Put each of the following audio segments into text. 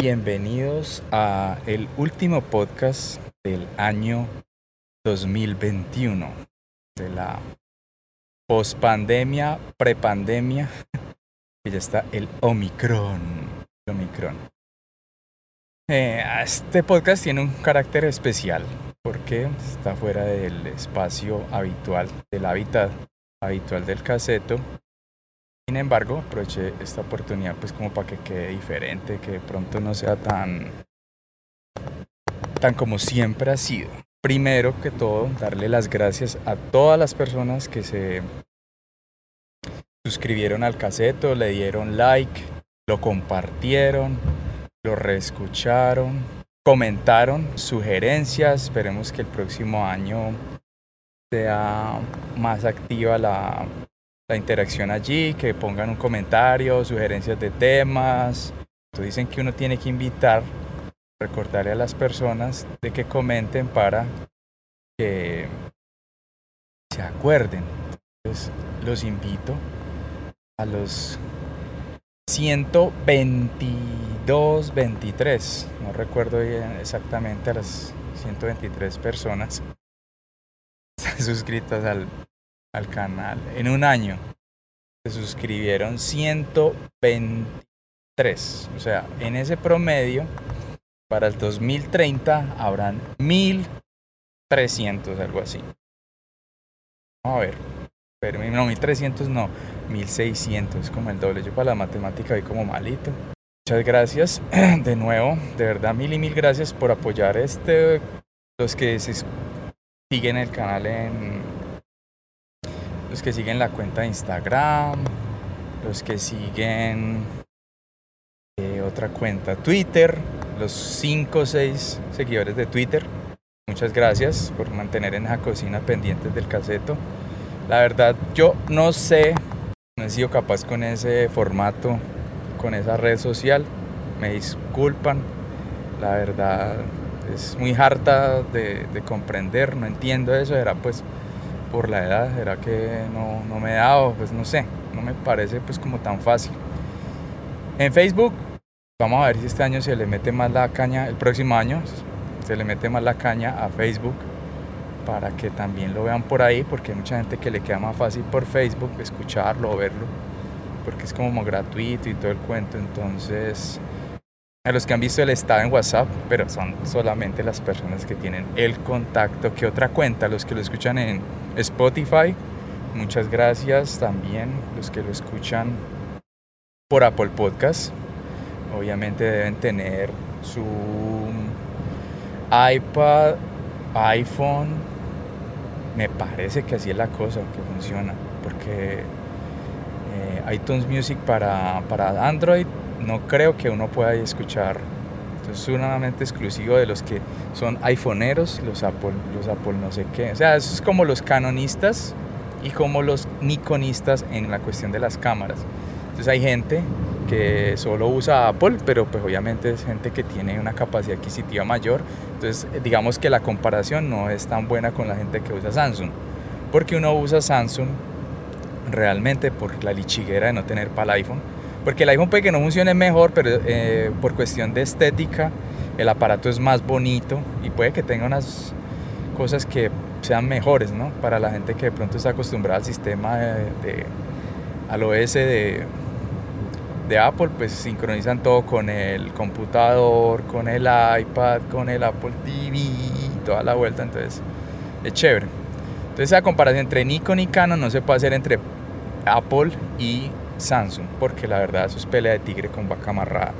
Bienvenidos a el último podcast del año 2021, de la pospandemia, prepandemia, que ya está el Omicron. Omicron. Eh, este podcast tiene un carácter especial porque está fuera del espacio habitual, del hábitat habitual del caseto. Sin embargo, aproveché esta oportunidad pues como para que quede diferente, que de pronto no sea tan tan como siempre ha sido. Primero que todo, darle las gracias a todas las personas que se suscribieron al caseto, le dieron like, lo compartieron, lo reescucharon, comentaron sugerencias. Esperemos que el próximo año sea más activa la, la interacción allí, que pongan un comentario, sugerencias de temas. Entonces dicen que uno tiene que invitar, recordarle a las personas de que comenten para que se acuerden. Entonces los invito a los 122, 23, no recuerdo exactamente a las 123 personas suscritas al, al canal. En un año se suscribieron 123. O sea, en ese promedio, para el 2030 habrán 1300, algo así. Vamos a ver. Pero no, 1300 no, 1600, es como el doble. Yo para la matemática voy como malito. Muchas gracias de nuevo, de verdad mil y mil gracias por apoyar este, los que se siguen el canal en, los que siguen la cuenta de Instagram, los que siguen eh, otra cuenta Twitter, los 5 o 6 seguidores de Twitter. Muchas gracias por mantener en esa cocina pendientes del caseto. La verdad, yo no sé, no he sido capaz con ese formato, con esa red social. Me disculpan. La verdad, es muy harta de, de comprender, no entiendo eso. Era pues por la edad, era que no, no me he dado, pues no sé, no me parece pues como tan fácil. En Facebook, vamos a ver si este año se le mete más la caña, el próximo año se le mete más la caña a Facebook para que también lo vean por ahí, porque hay mucha gente que le queda más fácil por Facebook escucharlo o verlo, porque es como gratuito y todo el cuento. Entonces, a los que han visto el estado en WhatsApp, pero son solamente las personas que tienen el contacto. que otra cuenta? Los que lo escuchan en Spotify, muchas gracias también. Los que lo escuchan por Apple Podcast, obviamente deben tener su iPad, iPhone, me parece que así es la cosa, que funciona, porque eh, iTunes Music para, para Android no creo que uno pueda escuchar. es solamente exclusivo de los que son iPhoneeros, los Apple, los Apple no sé qué. O sea, eso es como los canonistas y como los nikonistas en la cuestión de las cámaras. Entonces hay gente que solo usa Apple, pero pues obviamente es gente que tiene una capacidad adquisitiva mayor entonces, digamos que la comparación no es tan buena con la gente que usa Samsung, porque uno usa Samsung realmente por la lichiguera de no tener para el iPhone, porque el iPhone puede que no funcione mejor, pero eh, por cuestión de estética, el aparato es más bonito y puede que tenga unas cosas que sean mejores, ¿no? Para la gente que de pronto está acostumbrada al sistema de al OS de, de Apple, pues sincronizan todo con el computador, con el iPad, con el Apple TV, toda la vuelta, entonces es chévere. Entonces la comparación entre Nikon y Canon no se puede hacer entre Apple y Samsung, porque la verdad eso es pelea de tigre con vaca amarrada,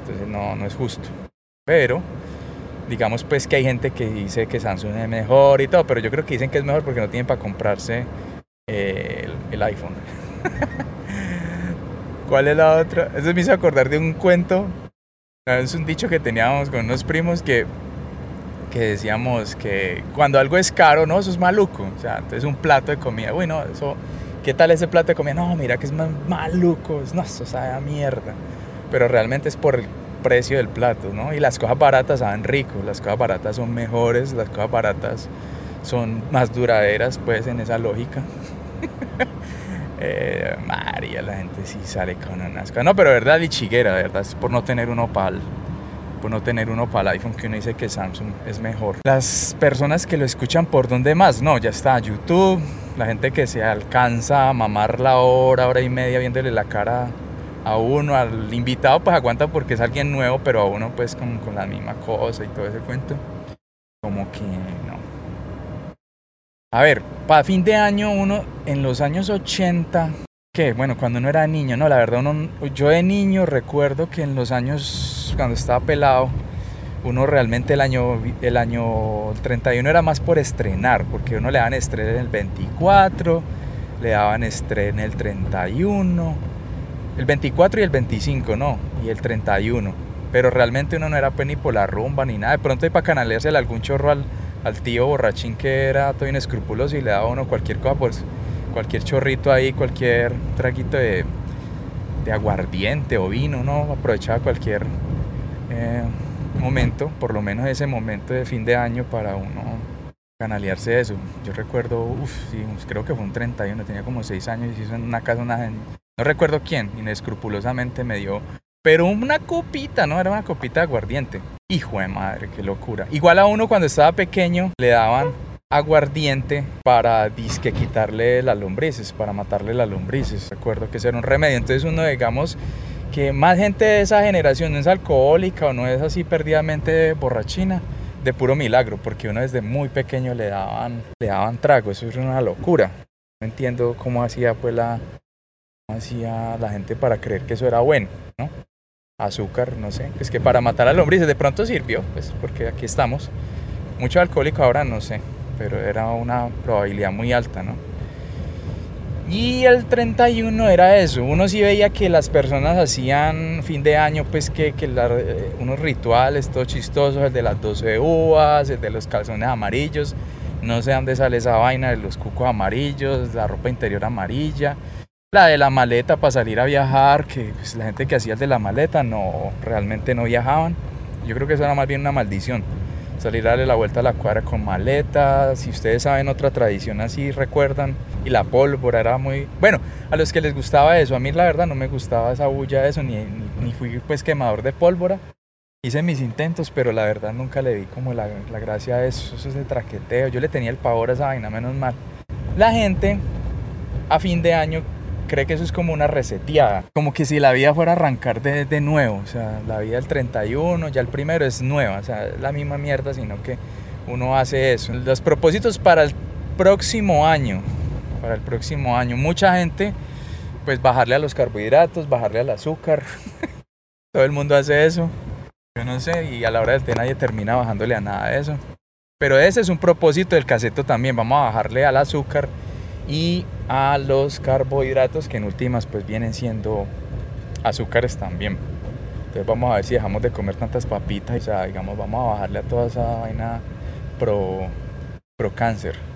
entonces no, no es justo. Pero digamos pues que hay gente que dice que Samsung es mejor y todo, pero yo creo que dicen que es mejor porque no tienen para comprarse eh, el, el iPhone. ¿Cuál es la otra? Eso me hizo acordar de un cuento. Es un dicho que teníamos con unos primos que, que decíamos que cuando algo es caro, no, eso es maluco. O sea, entonces un plato de comida, bueno, eso, ¿qué tal ese plato de comida? No, mira que es maluco, no, eso sabe a mierda. Pero realmente es por el precio del plato, ¿no? Y las cosas baratas saben rico, las cosas baratas son mejores, las cosas baratas son más duraderas, pues, en esa lógica. Eh, María, la gente sí sale con unas cosas. No, pero verdad, lichiguera, de verdad, es por no tener un opal tiempo no tener uno para el iPhone que uno dice que Samsung es mejor. Las personas que lo escuchan por donde más, no, ya está YouTube, la gente que se alcanza a mamar la hora, hora y media viéndole la cara a uno, al invitado pues aguanta porque es alguien nuevo, pero a uno pues con la misma cosa y todo ese cuento, como que no. A ver, para fin de año uno en los años 80 que bueno, cuando uno era niño, no, la verdad, uno, yo de niño recuerdo que en los años, cuando estaba pelado, uno realmente el año, el año 31 era más por estrenar, porque uno le daban estreno en el 24, le daban estreno en el 31, el 24 y el 25, no, y el 31. Pero realmente uno no era pues ni por la rumba ni nada. De pronto hay para canaleársele algún chorro al, al tío borrachín que era todo inescrupuloso y le daba uno cualquier cosa, pues cualquier chorrito ahí, cualquier traguito de, aguardiente o vino, ¿no? Aprovechaba cualquier eh, momento, por lo menos ese momento de fin de año para uno canalearse eso. Yo recuerdo, uff, creo que fue un 31, tenía como 6 años y hizo en una casa una no recuerdo quién, inescrupulosamente me dio, pero una copita, ¿no? Era una copita de aguardiente. Hijo de madre, qué locura. Igual a uno cuando estaba pequeño le daban aguardiente para disque quitarle las lombrices, para matarle las lombrices. Recuerdo que ese era un remedio. Entonces uno, digamos, que más gente de esa generación no es alcohólica o no es así perdidamente borrachina, de puro milagro, porque uno desde muy pequeño le daban, le daban trago, eso es una locura. No entiendo cómo hacía pues la, hacía la gente para creer que eso era bueno, ¿no? Azúcar, no sé, es que para matar a lombrices de pronto sirvió, pues porque aquí estamos. Mucho alcohólico ahora no sé, pero era una probabilidad muy alta, ¿no? Y el 31 era eso, uno sí veía que las personas hacían fin de año, pues que, eh, unos rituales todos chistosos, el de las 12 uvas, el de los calzones amarillos, no sé dónde sale esa vaina de los cucos amarillos, la ropa interior amarilla, la de la maleta para salir a viajar, que pues, la gente que hacía el de la maleta no, realmente no viajaban, yo creo que eso era más bien una maldición salir a darle la vuelta a la cuadra con maletas. Si ustedes saben otra tradición así, recuerdan. Y la pólvora era muy... Bueno, a los que les gustaba eso, a mí la verdad no me gustaba esa bulla de eso, ni, ni, fui pues quemador de pólvora. Hice mis intentos, pero la verdad nunca le vi como la, la gracia de eso, eso es de traqueteo. Yo le tenía el pavor a esa vaina, menos mal. La gente a fin de año cree que eso es como una reseteada, como que si la vida fuera a arrancar de, de nuevo, o sea, la vida del 31, ya el primero es nueva, o sea, es la misma mierda, sino que uno hace eso. Los propósitos para el próximo año, para el próximo año, mucha gente, pues bajarle a los carbohidratos, bajarle al azúcar, todo el mundo hace eso, yo no sé, y a la hora del té nadie termina bajándole a nada de eso. Pero ese es un propósito del caseto también, vamos a bajarle al azúcar y a los carbohidratos que en últimas pues vienen siendo azúcares también. Entonces vamos a ver si dejamos de comer tantas papitas, o sea, digamos, vamos a bajarle a toda esa vaina pro, pro cáncer.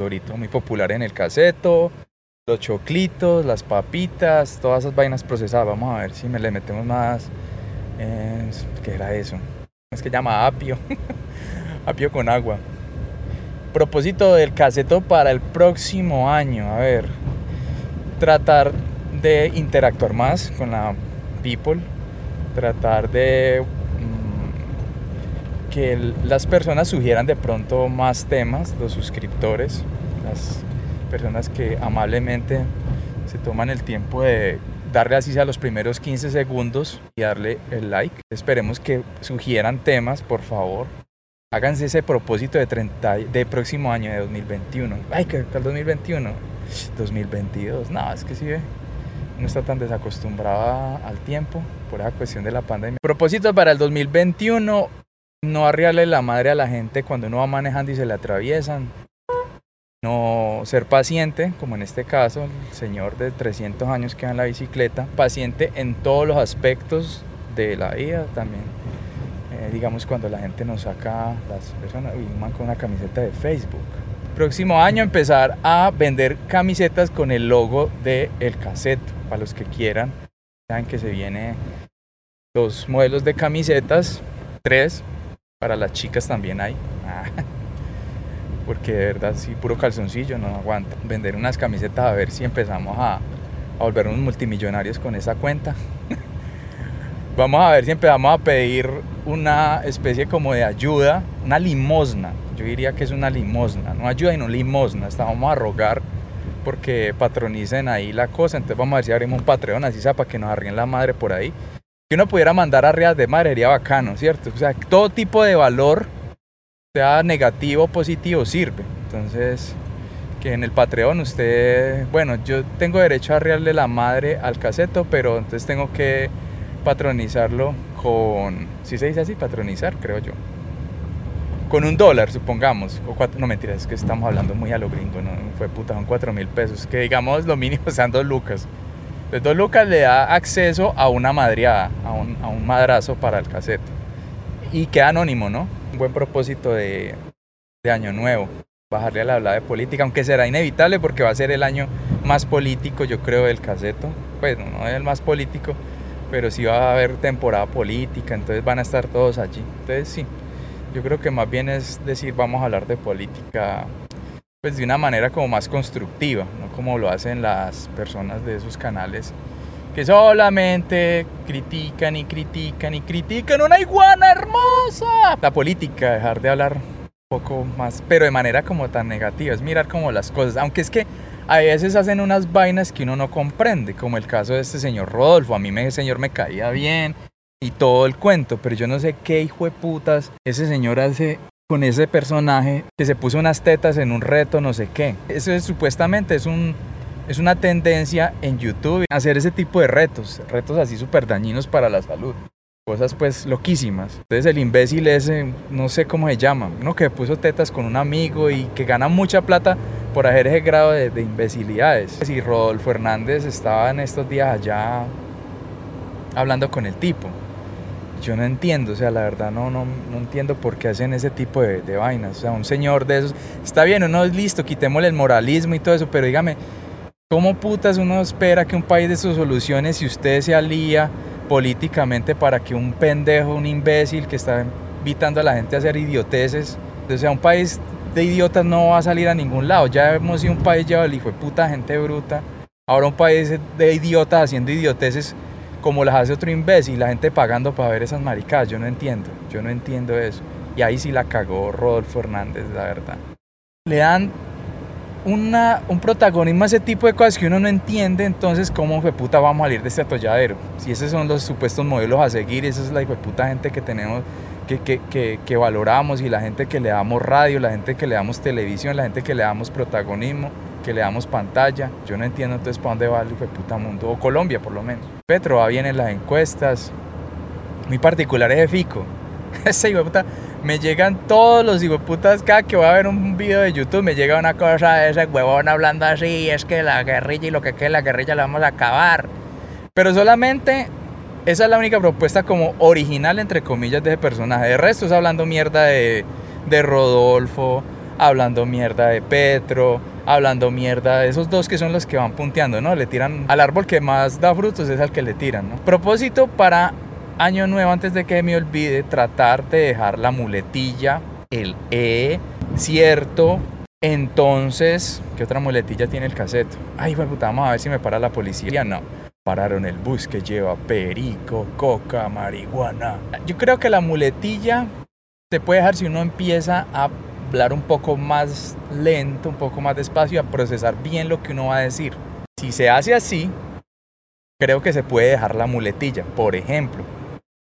Dorito muy popular en el caseto, los choclitos, las papitas, todas esas vainas procesadas. Vamos a ver si me le metemos más. Eh, ¿Qué era eso? Es que llama apio. apio con agua propósito del caseto para el próximo año, a ver, tratar de interactuar más con la people, tratar de que las personas sugieran de pronto más temas, los suscriptores, las personas que amablemente se toman el tiempo de darle así a los primeros 15 segundos y darle el like. Esperemos que sugieran temas, por favor háganse ese propósito de, 30, de próximo año, de 2021. Ay, que el 2021. 2022. No, es que sí ve. No está tan desacostumbrado al tiempo por esa cuestión de la pandemia. Propósito para el 2021. No arriarle la madre a la gente cuando uno va manejando y se le atraviesan. No ser paciente, como en este caso, el señor de 300 años que va en la bicicleta. Paciente en todos los aspectos de la vida también eh, digamos cuando la gente nos saca las personas, y man con una camiseta de Facebook. Próximo año empezar a vender camisetas con el logo de El Cassette, para los que quieran. Saben que se viene dos modelos de camisetas, tres, para las chicas también hay. Ah, porque de verdad, si puro calzoncillo no aguanta. Vender unas camisetas a ver si empezamos a, a volvernos multimillonarios con esa cuenta. vamos a ver si empezamos a pedir una especie como de ayuda, una limosna. Yo diría que es una limosna, no ayuda y no limosna. Vamos a rogar porque patronicen ahí la cosa. Entonces vamos a ver si abrimos un Patreon, así sea, para que nos arríen la madre por ahí. Que uno pudiera mandar arrias de madre sería bacano, ¿cierto? O sea, todo tipo de valor, sea negativo o positivo, sirve. Entonces, que en el Patreon usted, bueno, yo tengo derecho a arriarle la madre al caseto, pero entonces tengo que patronizarlo con, si se dice así, patronizar, creo yo. Con un dólar, supongamos, no mentiras, es que estamos hablando muy a lo gringo, no fue puta, son cuatro mil pesos, que digamos lo mínimo sean dos lucas. Entonces dos lucas le da acceso a una madriada, a un, madrazo para el caseto. Y queda anónimo, ¿no? Un buen propósito de, año nuevo bajarle a la habla de política, aunque será inevitable porque va a ser el año más político, yo creo, del caseto. Pues no es el más político, pero sí va a haber temporada política, entonces van a estar todos allí. Entonces sí, yo creo que más bien es decir, vamos a hablar de política pues de una manera como más constructiva, como lo hacen las personas de esos canales que solamente critican y critican y critican una iguana hermosa. La política, dejar de hablar poco más, pero de manera como tan negativa, es mirar como las cosas, aunque es que a veces hacen unas vainas que uno no comprende, como el caso de este señor Rodolfo, a mí ese señor me caía bien y todo el cuento, pero yo no sé qué hijo de putas ese señor hace con ese personaje que se puso unas tetas en un reto, no sé qué. Eso es supuestamente es un es una tendencia en YouTube hacer ese tipo de retos, retos así súper dañinos para la salud cosas pues loquísimas. Entonces el imbécil ese, no sé cómo se llama, uno que puso tetas con un amigo y que gana mucha plata por hacer ese grado de, imbecilidades. Y Rodolfo Hernández estaba en estos días allá hablando con el tipo. Yo no entiendo, o sea, la verdad no, no, no entiendo por qué hacen ese tipo de, de vainas. O sea, un señor de esos, está bien, uno es listo, quitémosle el moralismo y todo eso, pero dígame, ¿cómo putas uno espera que un país de sus soluciones, si usted se alía políticamente para que un pendejo, un imbécil que está invitando a la gente a hacer idioteces, o sea, un país de idiotas no va a salir a ningún lado. Ya hemos sido un país llevado el hijo de puta gente bruta. Ahora un país de idiotas haciendo idioteces como las hace otro imbécil, la gente pagando para ver esas maricadas. Yo no entiendo, yo no entiendo eso. Y ahí sí la cagó Rodolfo Hernández, la verdad. Le dan una, un protagonismo a ese tipo de cosas que uno no entiende, entonces cómo fue puta vamos a salir de este atolladero. Si esos son los supuestos modelos a seguir, esa es la puta gente que tenemos, que, que, que, valoramos y la gente que le damos radio, la gente que le damos televisión, la gente que le damos protagonismo, que le damos pantalla. Yo no entiendo entonces para dónde va el puta mundo, o Colombia por lo menos. Petro va bien en las encuestas, muy particular es de Fico. Ese hijo puta me llegan todos los putas cada que voy a ver un video de YouTube me llega una cosa de ese huevón hablando así, es que la guerrilla y lo que quede la guerrilla la vamos a acabar. Pero solamente esa es la única propuesta como original entre comillas de ese personaje. De resto es hablando mierda de, de Rodolfo, hablando mierda de Petro, hablando mierda esos dos que son los que van punteando, ¿no? Le tiran al árbol que más da frutos es al que le tiran, ¿no? Propósito para año nuevo, antes de que me olvide, tratar de dejar la muletilla, el E, cierto. Entonces, ¿qué otra muletilla tiene el caseto? Ay, puta, vamos a ver si me para la policía. No, pararon el bus que lleva perico, coca, marihuana. Yo creo que la muletilla se puede dejar si uno empieza a hablar un poco más lento, un poco más despacio, a procesar bien lo que uno va a decir. Si se hace así, creo que se puede dejar la muletilla. Por ejemplo,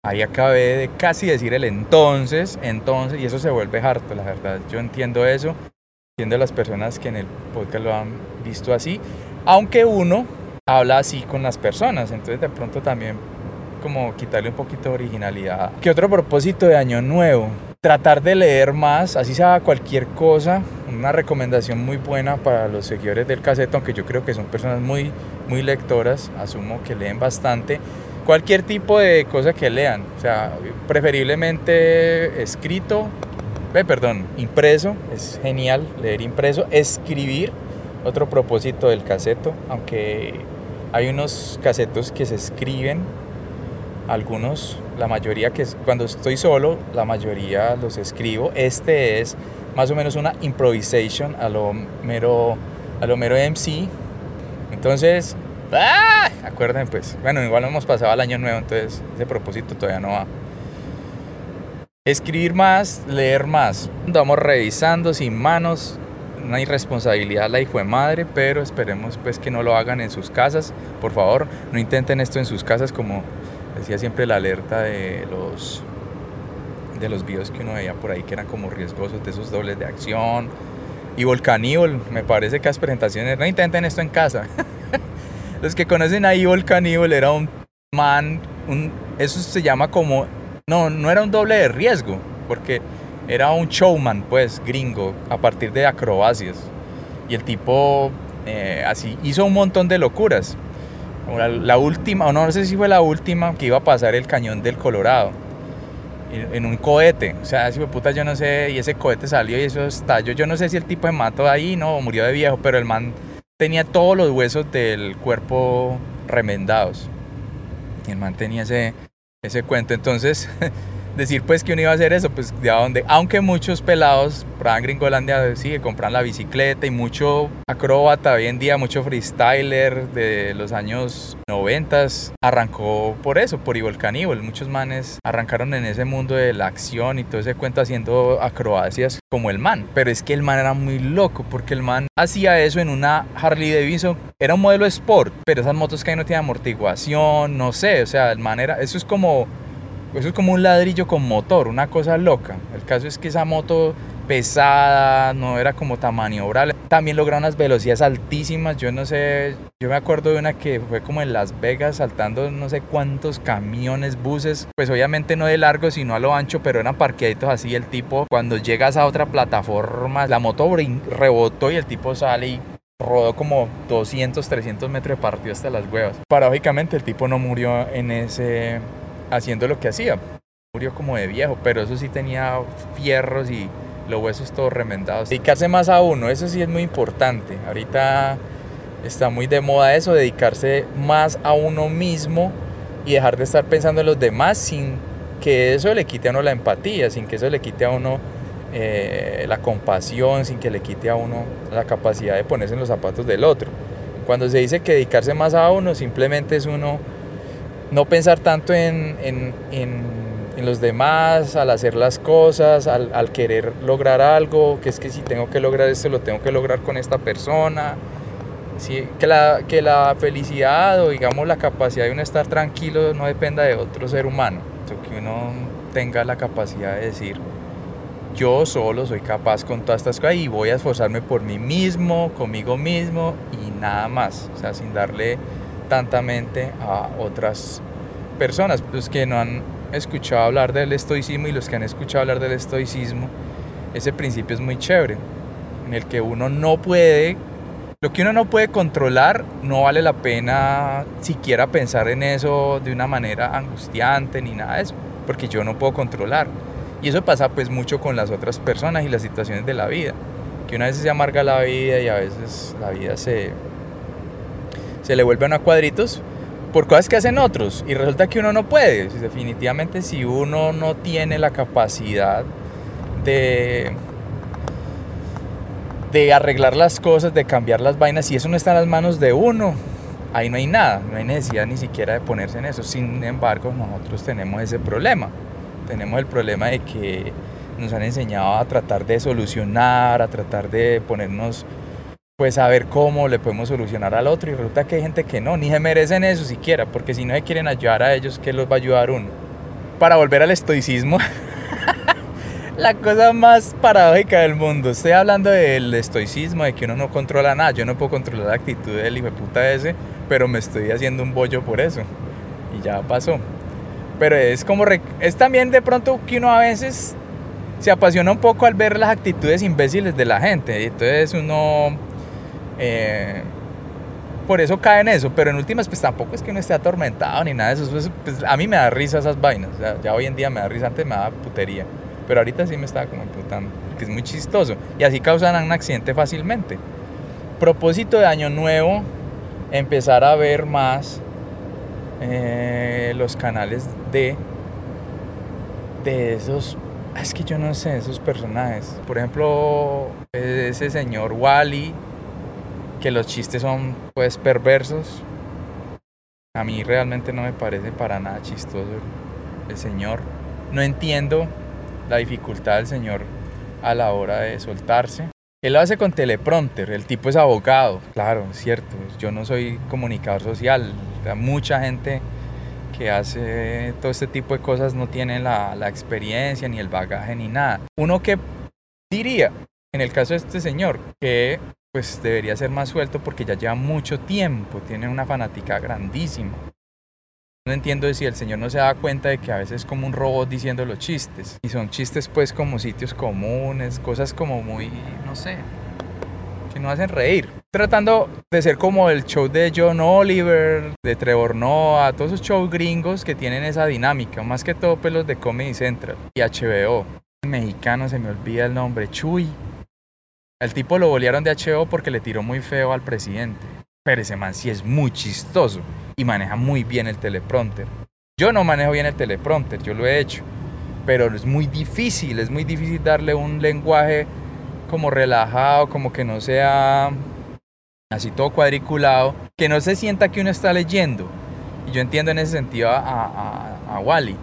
Ahí acabé de casi decir el entonces, entonces, y eso se vuelve harto, la verdad. Yo entiendo eso, entiendo las personas que en el podcast lo han visto así, aunque uno habla así con las personas, entonces de pronto también como quitarle un poquito de originalidad. ¿Qué otro propósito de año nuevo? Tratar de leer más, así sea cualquier cosa, una recomendación muy buena para los seguidores del caseto, aunque yo creo que son personas muy, muy lectoras, asumo que leen bastante cualquier tipo de cosa que lean, o sea, preferiblemente escrito, eh, perdón, impreso, es genial leer impreso, escribir, otro propósito del caseto, aunque hay unos casetos que se escriben, algunos, la mayoría que cuando estoy solo, la mayoría los escribo, este es más o menos una improvisation a lo mero, a lo mero MC, entonces, ¡ah! recuerden, pues, bueno, igual hemos pasado al año nuevo, entonces ese propósito todavía no va. Escribir más, leer más. Vamos revisando sin manos, una irresponsabilidad la hijo de madre, pero esperemos pues que no lo hagan en sus casas. Por favor, no intenten esto en sus casas como decía siempre la alerta de los de los videos que uno veía por ahí que eran como riesgosos, de esos dobles de acción. Y Volcaníbal, me parece que las presentaciones, no intenten esto en casa. los que conocen a Volcaníbal era un man, un, eso se llama como, no, no era un doble de riesgo, porque era un showman, pues, gringo, a partir de acrobacias. Y el tipo eh, así hizo un montón de locuras. La, última, o no, no sé si fue la última, que iba a pasar el cañón del Colorado en un cohete. O sea, si puta, yo no sé, y ese cohete salió y eso estalló. Yo no sé si el tipo de mató ahí, no, murió de viejo, pero el man tenía todos los huesos del cuerpo remendados. Y el man tenía ese, ese cuento. Entonces, decir pues que uno iba a hacer eso, pues de dónde, aunque muchos pelados, para Gringolandia sí, compran la bicicleta y mucho acróbata hoy en día, mucho freestyler de los años 90 arrancó por eso, por Evil Cannibal. Muchos manes arrancaron en ese mundo de la acción y todo ese cuento haciendo acrobacias como el man. Pero es que el man era muy loco porque el man hacía eso en una Harley Davidson. Era un modelo sport, pero esas motos que ahí no tienen amortiguación, no sé, o sea, el man era, eso es como eso es como un ladrillo con motor, una cosa loca. El caso es que esa moto pesada, no era como tan maniobrable. También logra unas velocidades altísimas. Yo no sé, yo me acuerdo de una que fue como en Las Vegas saltando no sé cuántos camiones, buses. Pues obviamente no de largo, sino a lo ancho, pero eran parqueaditos así. El tipo, cuando llegas a otra plataforma, la moto rebotó y el tipo sale y rodó como 200, 300 metros de partido hasta las huevas. Paradójicamente el tipo no murió en ese haciendo lo que hacía. Murió como de viejo, pero eso sí tenía fierros y los huesos todos remendados. Dedicarse más a uno, eso sí es muy importante. Ahorita está muy de moda eso, dedicarse más a uno mismo y dejar de estar pensando en los demás sin que eso le quite a uno la empatía, sin que eso le quite a uno eh, la compasión, sin que le quite a uno la capacidad de ponerse en los zapatos del otro. Cuando se dice que dedicarse más a uno, simplemente es uno no pensar tanto en, en, en, los demás, al hacer las cosas, al, al, querer lograr algo, que es que si tengo que lograr esto, lo tengo que lograr con esta persona. Sí, que, la, que la felicidad o digamos la capacidad de uno estar tranquilo no dependa de otro ser humano, que uno tenga la capacidad de decir, yo solo soy capaz con todas estas cosas y voy a esforzarme por mí mismo, conmigo mismo y nada más, o sea, sin darle tantamente a otras personas. Los que no han escuchado hablar del estoicismo y los que han escuchado hablar del estoicismo, ese principio es muy chévere, en el que uno no puede, lo que uno no puede controlar, no vale la pena siquiera pensar en eso de una manera angustiante ni nada de eso, porque yo no puedo controlar. Y eso pasa pues mucho con las otras personas y las situaciones de la vida, que una vez se amarga la vida y a veces la vida se, se le vuelven a cuadritos por cosas que hacen otros y resulta que uno no puede. Definitivamente si uno no tiene la capacidad de de arreglar las cosas, de cambiar las vainas, si eso no está en las manos de uno, ahí no hay nada, no hay necesidad ni siquiera de ponerse en eso. Sin embargo, nosotros tenemos ese problema. Tenemos el problema de que nos han enseñado a tratar de solucionar, a tratar de ponernos pues a ver cómo le podemos solucionar al otro. Y resulta que hay gente que no, ni se merecen eso siquiera, porque si no se quieren ayudar a ellos, ¿qué los va a ayudar uno? Para volver al estoicismo, la cosa más paradójica del mundo, estoy hablando del estoicismo, de que uno no controla nada, yo no puedo controlar la actitud del hijo de puta ese, pero me estoy haciendo un bollo por eso, y ya pasó. Pero es como, es también de pronto que uno a veces se apasiona un poco al ver las actitudes imbéciles de la gente, y entonces uno eh, por eso cae en eso, pero en últimas pues tampoco es que uno esté atormentado ni nada de eso. Pues, pues, a mí me da risa esas vainas, ya hoy en día me da risa, antes me da putería, pero ahorita sí me estaba como imputando, que es muy chistoso y así causan un accidente fácilmente. Propósito de año nuevo, empezar a ver más eh, los canales de, de esos es que yo no sé, esos personajes. Por ejemplo, ese señor Wally, que los chistes son pues perversos. A mí realmente no me parece para nada chistoso el señor. No entiendo la dificultad del señor a la hora de soltarse. Él lo hace con teleprompter, el tipo es abogado, claro, es cierto, yo no soy comunicador social, mucha gente que hace todo este tipo de cosas no tiene la, la experiencia, ni el bagaje, ni nada. Uno que diría, en el caso de este señor, que pues debería ser más suelto porque ya lleva mucho tiempo, tiene una fanática grandísima. No entiendo si el señor no se da cuenta de que a veces es como un robot diciendo los chistes. Y son chistes pues como sitios comunes, cosas como muy, no sé, que no hacen reír. Tratando de ser como el show de John Oliver, de Trevor Noah, todos esos shows gringos que tienen esa dinámica, más que todo pues los de Comedy Central y HBO. Mexicano se me olvida el nombre, Chuy. El tipo lo bolearon de HBO porque le tiró muy feo al presidente. Pero ese man sí es muy chistoso y maneja muy bien el teleprompter. Yo no manejo bien el teleprompter, yo lo he hecho, pero es muy difícil, es muy difícil darle un lenguaje como relajado, como que no sea así todo cuadriculado, que no se sienta que uno está leyendo. Y yo entiendo en ese sentido a, a, a Wally.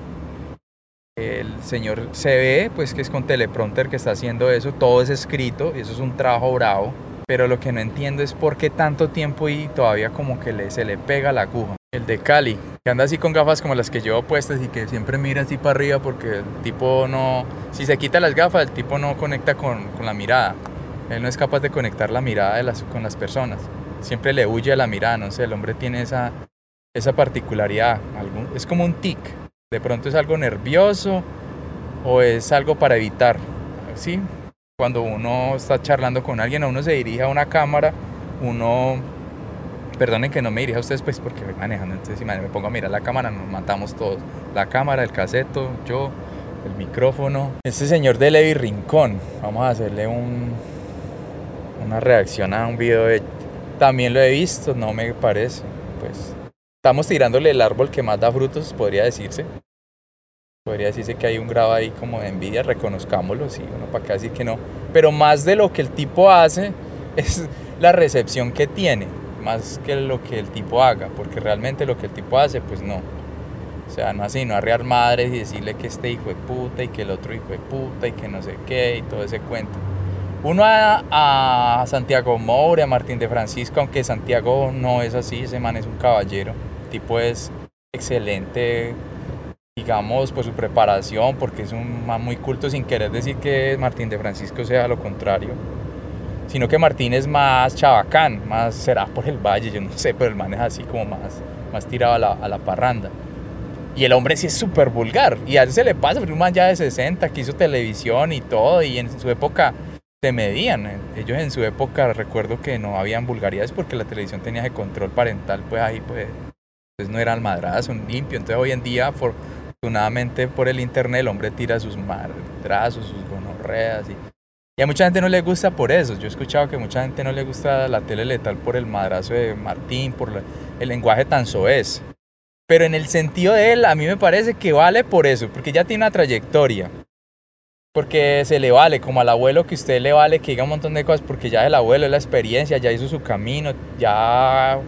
El señor se ve pues que es con teleprompter que está haciendo eso, todo es escrito, y eso es un trabajo bravo pero lo que no entiendo es por qué tanto tiempo y todavía como que se le pega la aguja. El de Cali, que anda así con gafas como las que llevo puestas y que siempre mira así para arriba porque el tipo no, si se quita las gafas, el tipo no conecta con, la mirada. Él no es capaz de conectar la mirada con las personas. Siempre le huye a la mirada, no sé, el hombre tiene esa, esa particularidad. Algún, es como un tic. De pronto es algo nervioso o es algo para evitar. ¿Sí? cuando uno está charlando con alguien, uno se dirige a una cámara, uno, perdonen que no me dirija a ustedes, pues porque voy manejando, entonces si me pongo a mirar la cámara, nos matamos todos. La cámara, el caseto, yo, el micrófono. Este señor de Levi Rincón, vamos a hacerle un, una reacción a un video de... También lo he visto, no me parece, pues... Estamos tirándole el árbol que más da frutos, podría decirse. Podría decirse que hay un grado ahí como de envidia, reconozcámoslo, sí, uno para acá decir que no. Pero más de lo que el tipo hace es la recepción que tiene, más que lo que el tipo haga, porque realmente lo que el tipo hace, pues no. O sea, no así, no arrear madres y decirle que este hijo de puta y que el otro hijo de puta y que no sé qué y todo ese cuento. Uno a, a Santiago Moure, a Martín de Francisco, aunque Santiago no es así, ese man es un caballero, tipo es excelente digamos, por su preparación, porque es un man muy culto, sin querer decir que Martín de Francisco sea lo contrario, sino que Martín es más chabacán, más será por el valle, yo no sé, pero el man es así como más, más tirado a la, a la parranda. Y el hombre sí es súper vulgar, y a veces se le pasa, pero un man ya de 60 que hizo televisión y todo, y en su época se medían. Ellos en su época recuerdo que no habían vulgaridades porque la televisión tenía ese control parental, pues ahí pues, pues no eran madradas, un limpio. Entonces hoy en día, afortunadamente por el internet el hombre tira sus madrazos, sus gonorreas y, y, a mucha gente no le gusta por eso. Yo he escuchado que mucha gente no le gusta la tele letal por el madrazo de Martín, por el lenguaje tan soez. Pero en el sentido de él, a mí me parece que vale por eso, porque ya tiene una trayectoria. Porque se le vale, como al abuelo que usted le vale que diga un montón de cosas, porque ya el abuelo es la experiencia, ya hizo su camino, ya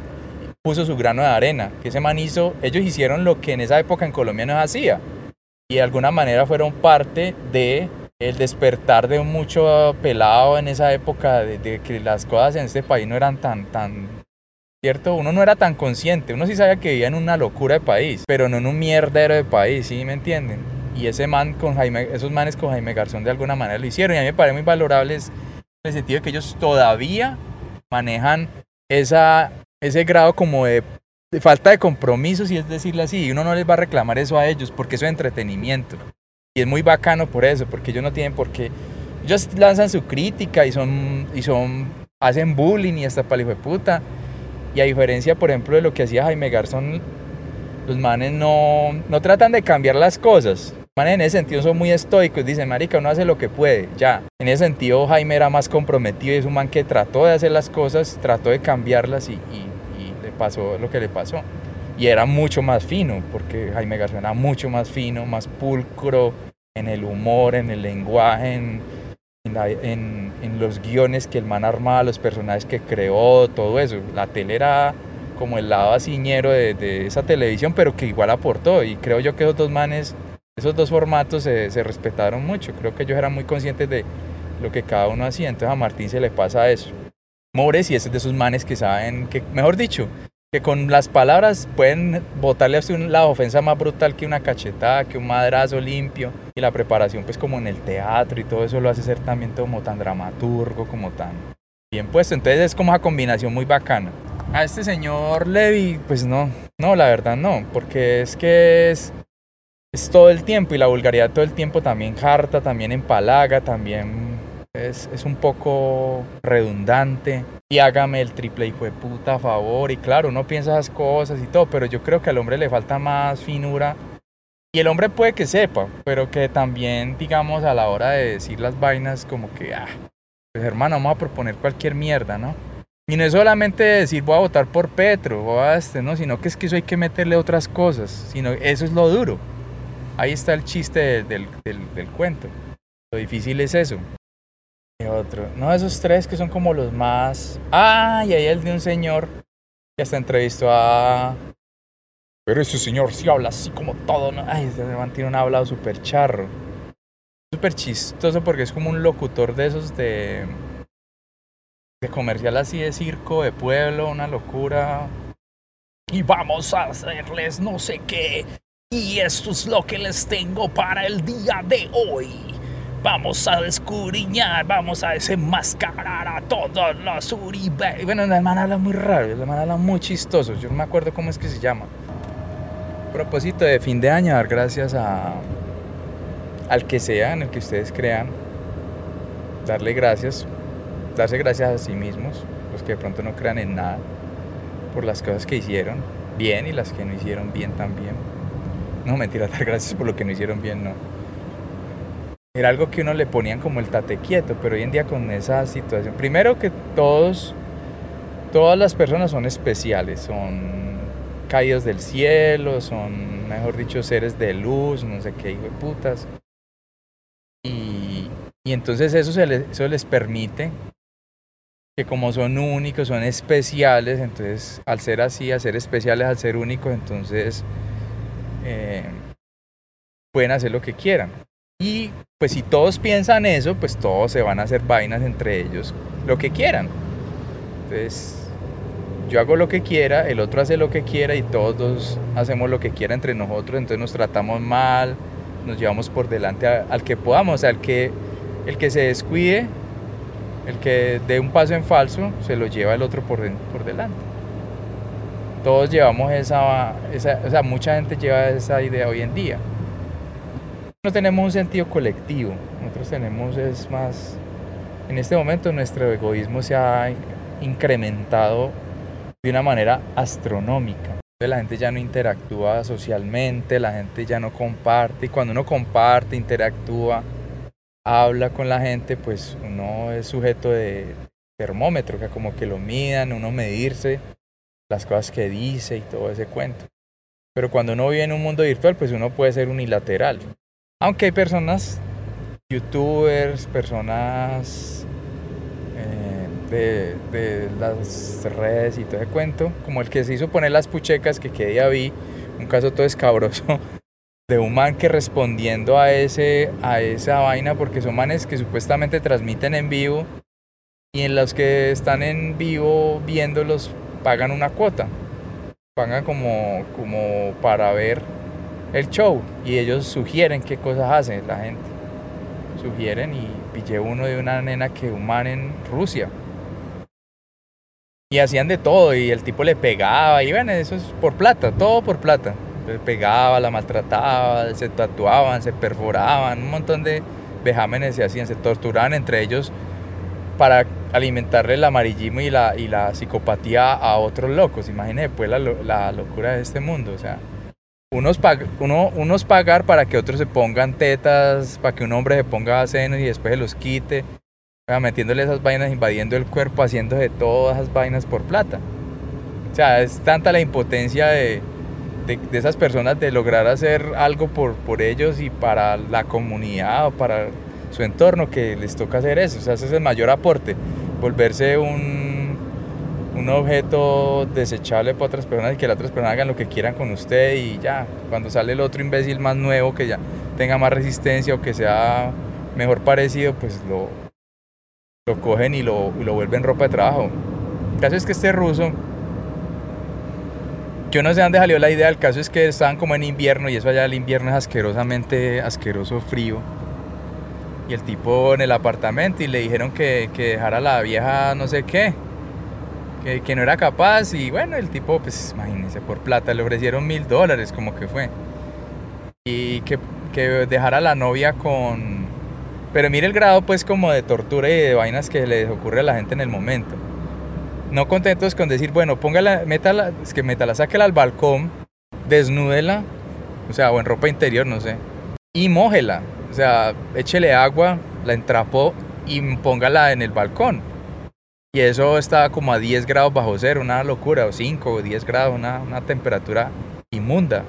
puso su grano de arena, que ese man hizo, ellos hicieron lo que en esa época en Colombia no hacía. Y de alguna manera fueron parte de el despertar de mucho pelado en esa época de, que las cosas en este país no eran tan tan cierto uno no era tan consciente. Uno sí sabía que vivía en una locura de país pero no en un mierdero de país sí me entienden y ese man con Jaime esos manes con Jaime Garzón de alguna manera lo hicieron. Y a mí me parece muy valorables en el sentido de que ellos todavía manejan esa ese grado como de, falta de compromiso, si es decirlo así, y uno no les va a reclamar eso a ellos porque eso es entretenimiento. Y es muy bacano por eso, porque ellos no tienen por qué. Ellos lanzan su crítica y son, y son hacen bullying y hasta palijo de puta. Y a diferencia, por ejemplo, de lo que hacía Jaime Garzón, los manes no, no tratan de cambiar las cosas. Los manes en ese sentido son muy estoicos, dicen, marica, uno hace lo que puede, ya. En ese sentido, Jaime era más comprometido y es un man que trató de hacer las cosas, trató de cambiarlas y pasó lo que le pasó. Y era mucho más fino, porque Jaime García era mucho más fino, más pulcro en el humor, en el lenguaje, en, en, en, los guiones que el man armaba, los personajes que creó, todo eso. La tele era como el lado asiñero de, de, esa televisión, pero que igual aportó. Y creo yo que esos dos manes, esos dos formatos se, se respetaron mucho. Creo que ellos eran muy conscientes de lo que cada uno hacía. Entonces a Martín se le pasa eso. Mores y ese es de esos manes que saben que, mejor dicho, que con las palabras pueden botarle a la ofensa más brutal que una cachetada, que un madrazo limpio. Y la preparación, pues como en el teatro y todo eso lo hace ser también como tan dramaturgo, como tan bien puesto. Entonces es como una combinación muy bacana. A este señor Levi, pues no, no, la verdad no, porque es que es, es todo el tiempo y la vulgaridad todo el tiempo también harta, también empalaga, también es, es, un poco redundante. Y hágame el triple hijo de puta favor. Y claro, uno piensa esas cosas y todo, pero yo creo que al hombre le falta más finura. Y el hombre puede que sepa, pero que también, digamos, a la hora de decir las vainas, como que, ah, pues hermano, vamos a proponer cualquier mierda, ¿no? Y no es solamente decir voy a votar por Petro o a este, ¿no? Sino que es que eso hay que meterle otras cosas. Sino eso es lo duro. Ahí está el chiste del, del, del cuento. Lo difícil es eso otro? No, esos tres que son como los más. Ah, y ahí el de un señor que hasta entrevistó a. Pero ese señor sí habla así como todo, ¿no? Ay, ese man tiene un hablado súper charro. Súper chistoso porque es como un locutor de esos de. de comercial así de circo, de pueblo, una locura. Y vamos a hacerles no sé qué. Y esto es lo que les tengo para el día de hoy. Vamos a descubriñar, vamos a desenmascarar a todos los Uribe. Bueno, la hermana habla muy raro, la hermana habla muy chistoso. Yo no me acuerdo cómo es que se llama. Propósito de fin de año, dar gracias a, al que sea, en el que ustedes crean. Darle gracias, darse gracias a sí mismos, los que de pronto no crean en nada, por las cosas que hicieron bien y las que no hicieron bien también. No, mentira, dar gracias por lo que no hicieron bien, no era algo que uno le ponían como el tate quieto, pero hoy en día con esa situación, primero que todos, todas las personas son especiales, son caídos del cielo, son, mejor dicho, seres de luz, no sé qué, hijo de putas. Y, y entonces eso, se les, eso les permite que como son únicos, son especiales, entonces al ser así, al ser especiales, al ser únicos, entonces eh, pueden hacer lo que quieran. Y pues si todos piensan eso, pues todos se van a hacer vainas entre ellos, lo que quieran. Entonces, yo hago lo que quiera, el otro hace lo que quiera y todos hacemos lo que quiera entre nosotros, entonces nos tratamos mal, nos llevamos por delante al que podamos, al que el que se descuide, el que dé un paso en falso, se lo lleva el otro por, por delante. Todos llevamos esa, esa, o sea, mucha gente lleva esa idea hoy en día no tenemos un sentido colectivo, nosotros tenemos es más, en este momento nuestro egoísmo se ha incrementado de una manera astronómica. La gente ya no interactúa socialmente, la gente ya no comparte y cuando uno comparte, interactúa, habla con la gente, pues uno es sujeto de termómetro, que como que lo midan, uno medirse las cosas que dice y todo ese cuento. Pero cuando uno vive en un mundo virtual, pues uno puede ser unilateral. Aunque hay personas, youtubers, personas eh, de, las redes y todo ese cuento, como el que se hizo poner las puchecas, que que día vi, un caso todo escabroso, de un man que respondiendo a, ese, a esa vaina, porque son manes que supuestamente transmiten en vivo, y en los que están en vivo viéndolos pagan una cuota, pagan como, como para ver el show y ellos sugieren qué cosas hacen la gente. Sugieren y pillé uno de una nena que human en Rusia. Y hacían de todo y el tipo le pegaba y bueno, eso es por plata, todo por plata. Le pegaba, la maltrataba, se tatuaban, se perforaban, un montón de vejámenes se hacían, se torturaban entre ellos para alimentarle el amarillismo y la, y la psicopatía a otros locos. Imagínense pues la, la locura de este mundo, o sea, unos, uno, unos pagar para que otros se pongan tetas, para que un hombre se ponga senos y después se los quite, metiéndole esas vainas, invadiendo el cuerpo, haciendo de todas esas vainas por plata. O sea, es tanta la impotencia de, de, esas personas de lograr hacer algo por, por ellos y para la comunidad o para su entorno que les toca hacer eso. O sea, ese es el mayor aporte, volverse un, un objeto desechable para otras personas y que las otras personas hagan lo que quieran con usted y ya, cuando sale el otro imbécil más nuevo que ya tenga más resistencia o que sea mejor parecido, pues lo, lo cogen y lo, y lo vuelven ropa de trabajo. El caso es que este ruso, yo no sé dónde salió la idea, el caso es que estaban como en invierno y eso allá el invierno es asquerosamente asqueroso frío. Y el tipo en el apartamento y le dijeron que, que dejara a la vieja no sé qué, que, no era capaz y bueno, el tipo, pues imagínense, por plata le ofrecieron mil dólares como que fue. Y que, que dejara a la novia con... Pero mire el grado pues como de tortura y de vainas que les ocurre a la gente en el momento. No contentos con decir, bueno, póngala, métala, es que métala, sáquela al balcón, desnúdela, o sea, o en ropa interior, no sé, y mójela, o sea, échele agua, la entrapó y póngala en el balcón y eso estaba como a 10 grados bajo cero, una locura, o 5 o 10 grados, una, una temperatura inmunda.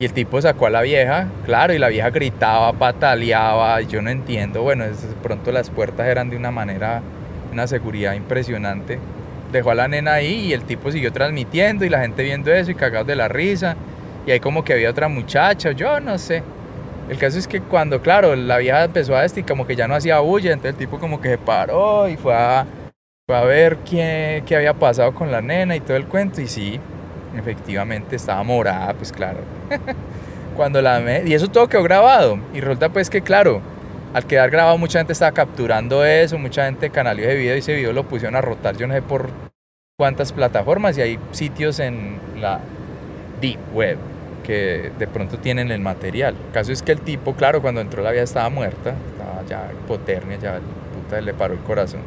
Y el tipo sacó a la vieja, claro, y la vieja gritaba, pataleaba, yo no entiendo, bueno, de pronto las puertas eran de una manera, una seguridad impresionante. Dejó a la nena ahí y el tipo siguió transmitiendo y la gente viendo eso y cagados de la risa. Y ahí como que había otra muchacha, yo no sé. El caso es que cuando, claro, la vieja empezó a vestir, como que ya no hacía bulla, entonces el tipo como que se paró y fue a, fue a ver qué, qué había pasado con la nena y todo el cuento. Y sí, efectivamente estaba morada, pues claro. cuando la y eso todo quedó grabado. Y resulta pues que, claro, al quedar grabado mucha gente estaba capturando eso, mucha gente canalizó ese video y ese video lo pusieron a rotar, yo no sé por cuántas plataformas y hay sitios en la deep web que de pronto tienen el material. El caso es que el tipo, claro, cuando entró la vieja estaba muerta, estaba ya hipotermia, ya puta le paró el corazón.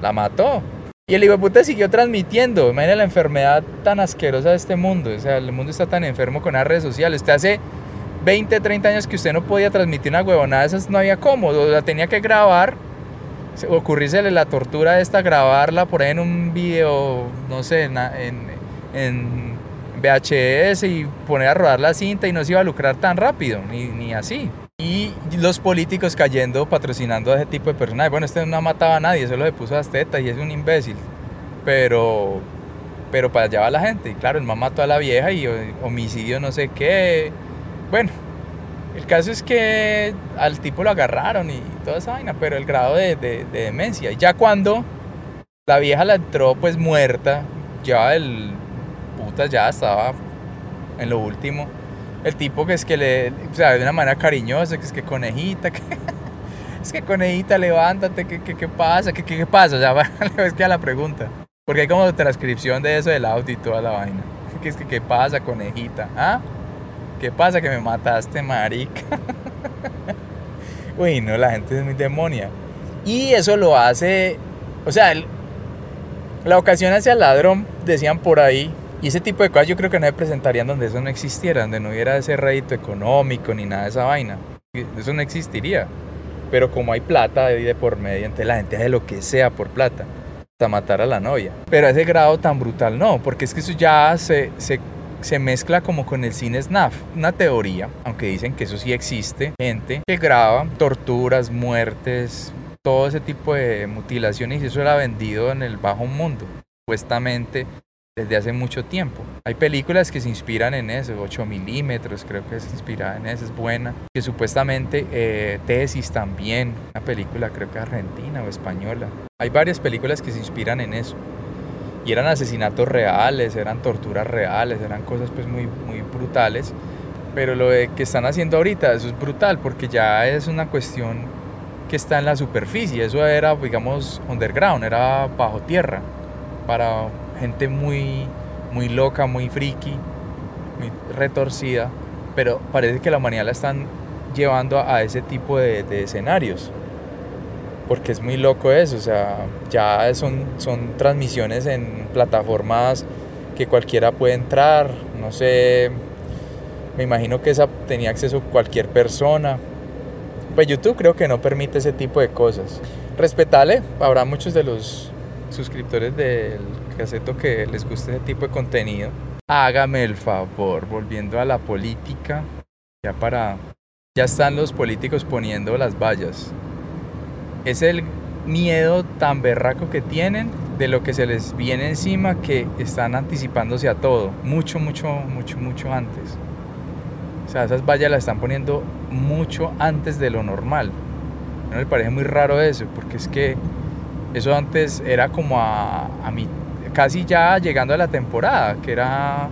La mató. Y el hijo de puta siguió transmitiendo. Imagínate la enfermedad tan asquerosa de este mundo. O sea, el mundo está tan enfermo con las redes sociales. Usted hace 20, 30 años que usted no podía transmitir una huevonada esas, no había cómo. La tenía que grabar. Ocurrírsele la tortura de esta, grabarla por ahí en un video, no sé, en, en VHS y poner a rodar la cinta y no se iba a lucrar tan rápido, ni, así. Y los políticos cayendo patrocinando a ese tipo de personajes. Bueno, este no mataba a nadie, solo le puso las tetas y es un imbécil. Pero, pero para allá va la gente. Y claro, el man mató a la vieja y homicidio no sé qué. Bueno, el caso es que al tipo lo agarraron y toda esa vaina, pero el grado de, de, de demencia. Y ya cuando la vieja la entró pues muerta, ya el ya estaba en lo último. El tipo que es que le, o sea, de una manera cariñosa, que es que conejita, que, es que conejita, levántate, ¿qué, qué, pasa? ¿Qué, qué, pasa? O sea, es que a la pregunta. Porque hay como transcripción de eso del audio y toda la vaina. ¿Qué es que qué pasa, conejita? ¿Ah? ¿Qué pasa que me mataste, marica? Uy, no, la gente es muy demonia. Y eso lo hace, o sea, la ocasión hacia el ladrón, decían por ahí, y ese tipo de cosas yo creo que no se presentarían donde eso no existiera, donde no hubiera ese rédito económico ni nada de esa vaina. Eso no existiría. Pero como hay plata de, por medio, entonces la gente hace lo que sea por plata, hasta matar a la novia. Pero a ese grado tan brutal no, porque es que eso ya se, se, se mezcla como con el cine SNAF. Una teoría, aunque dicen que eso sí existe, gente que graba torturas, muertes, todo ese tipo de mutilaciones y eso era vendido en el bajo mundo. Supuestamente desde hace mucho tiempo. Hay películas que se inspiran en eso, 8 milímetros creo que se inspira en eso, es buena. Que supuestamente eh, Tesis también, una película creo que argentina o española. Hay varias películas que se inspiran en eso. Y eran asesinatos reales, eran torturas reales, eran cosas pues muy, muy brutales. Pero lo de que están haciendo ahorita, eso es brutal porque ya es una cuestión que está en la superficie. Eso era, digamos, underground, era bajo tierra. Para gente muy, muy loca, muy friki, muy retorcida, pero parece que la humanidad la están llevando a, ese tipo de, escenarios. Porque es muy loco eso, o sea, ya son, son transmisiones en plataformas que cualquiera puede entrar, no sé, me imagino que esa tenía acceso cualquier persona. Pues YouTube creo que no permite ese tipo de cosas. Respetale, habrá muchos de los suscriptores del caseto que les guste ese tipo de contenido, hágame el favor, volviendo a la política, ya para... Ya están los políticos poniendo las vallas. Es el miedo tan berraco que tienen de lo que se les viene encima que están anticipándose a todo, mucho, mucho, mucho, mucho antes. O sea, esas vallas las están poniendo mucho antes de lo normal. ¿No me parece muy raro eso? Porque es que eso antes era como a, a mi, casi ya llegando a la temporada, que era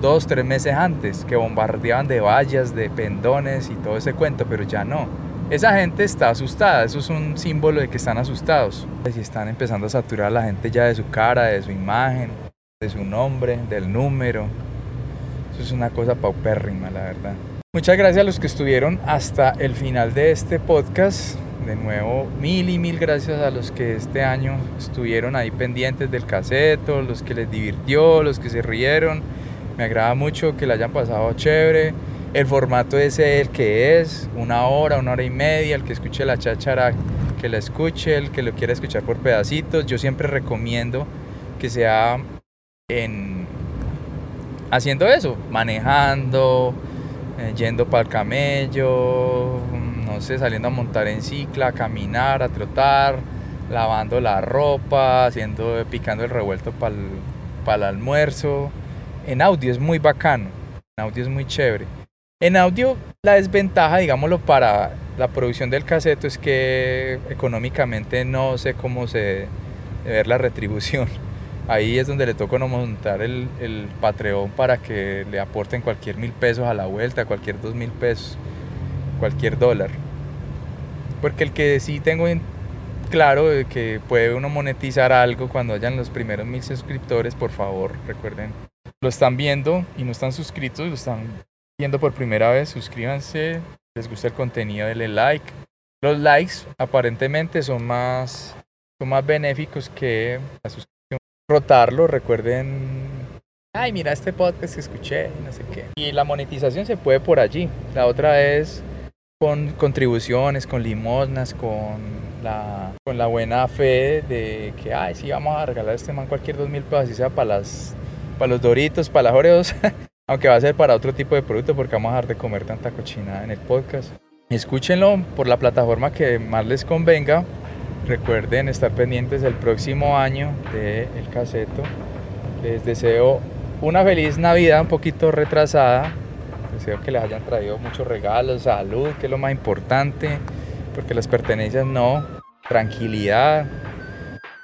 dos, tres meses antes, que bombardeaban de vallas, de pendones y todo ese cuento, pero ya no. Esa gente está asustada, eso es un símbolo de que están asustados. Y están empezando a saturar a la gente ya de su cara, de su imagen, de su nombre, del número. Eso es una cosa paupérrima, la verdad. Muchas gracias a los que estuvieron hasta el final de este podcast. De nuevo, mil y mil gracias a los que este año estuvieron ahí pendientes del caseto, los que les divirtió, los que se rieron me agrada mucho que la hayan pasado chévere. El formato es el que es, una hora, una hora y media. El que escuche la cháchara, que la escuche. El que lo quiera escuchar por pedacitos. Yo siempre recomiendo que sea en haciendo eso, manejando, eh, yendo para el camello, no sé, saliendo a montar en cicla, a caminar, a trotar, lavando la ropa, haciendo, picando el revuelto para el almuerzo en audio es muy bacano, en audio es muy chévere. En audio la desventaja, digámoslo, para la producción del caseto es que económicamente no sé cómo se ver la retribución. Ahí es donde le toca montar el, el Patreon para que le aporten cualquier mil pesos a la vuelta, cualquier dos mil pesos, cualquier dólar. Porque el que sí tengo claro de que puede uno monetizar algo cuando hayan los primeros mil suscriptores, por favor, recuerden lo están viendo y no están suscritos, lo están viendo por primera vez, suscríbanse, les gusta el contenido, denle like. Los likes aparentemente son más, son más benéficos que la suscripción. Rotarlo, recuerden, ay, mira este podcast que escuché, no sé qué. Y la monetización se puede por allí. La otra es con contribuciones, con limosnas, con la, con la buena fe de que, ay, sí, vamos a regalar a este man cualquier dos mil pesos, así sea para las para los doritos, para las oreos, aunque va a ser para otro tipo de producto porque vamos a dejar de comer tanta cochinada en el podcast. Escúchenlo por la plataforma que más les convenga. Recuerden estar pendientes el próximo año del el caseto. Les deseo una feliz Navidad un poquito retrasada. Deseo que les hayan traído muchos regalos, salud, que es lo más importante, porque las pertenencias no, tranquilidad,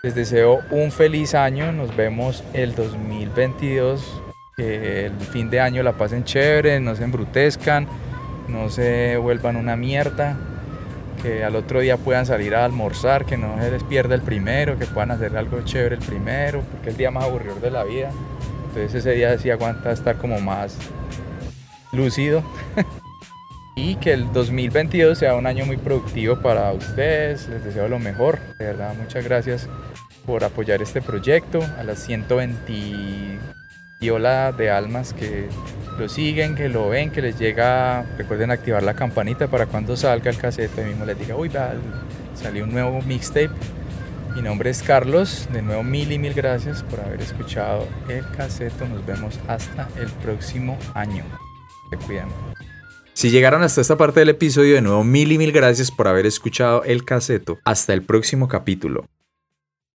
les deseo un feliz año, nos vemos el 2022, que el fin de año la pasen chévere, no se embrutezcan, no se vuelvan una mierda, que al otro día puedan salir a almorzar, que no se les pierda el primero, que puedan hacer algo chévere el primero, porque es el día más aburrido de la vida. Entonces ese día sí aguanta estar como más lúcido. y que el 2022 sea un año muy productivo para ustedes. Les deseo lo mejor. De verdad, muchas gracias por apoyar este proyecto, a las 120 ola de almas que lo siguen, que lo ven, que les llega, recuerden activar la campanita para cuando salga el cassette, mismo les diga, uy, va, salió un nuevo mixtape. Mi nombre es Carlos, de nuevo mil y mil gracias por haber escuchado el cassette, nos vemos hasta el próximo año. Si llegaron hasta esta parte del episodio, de nuevo mil y mil gracias por haber escuchado el caseto. Hasta el próximo capítulo.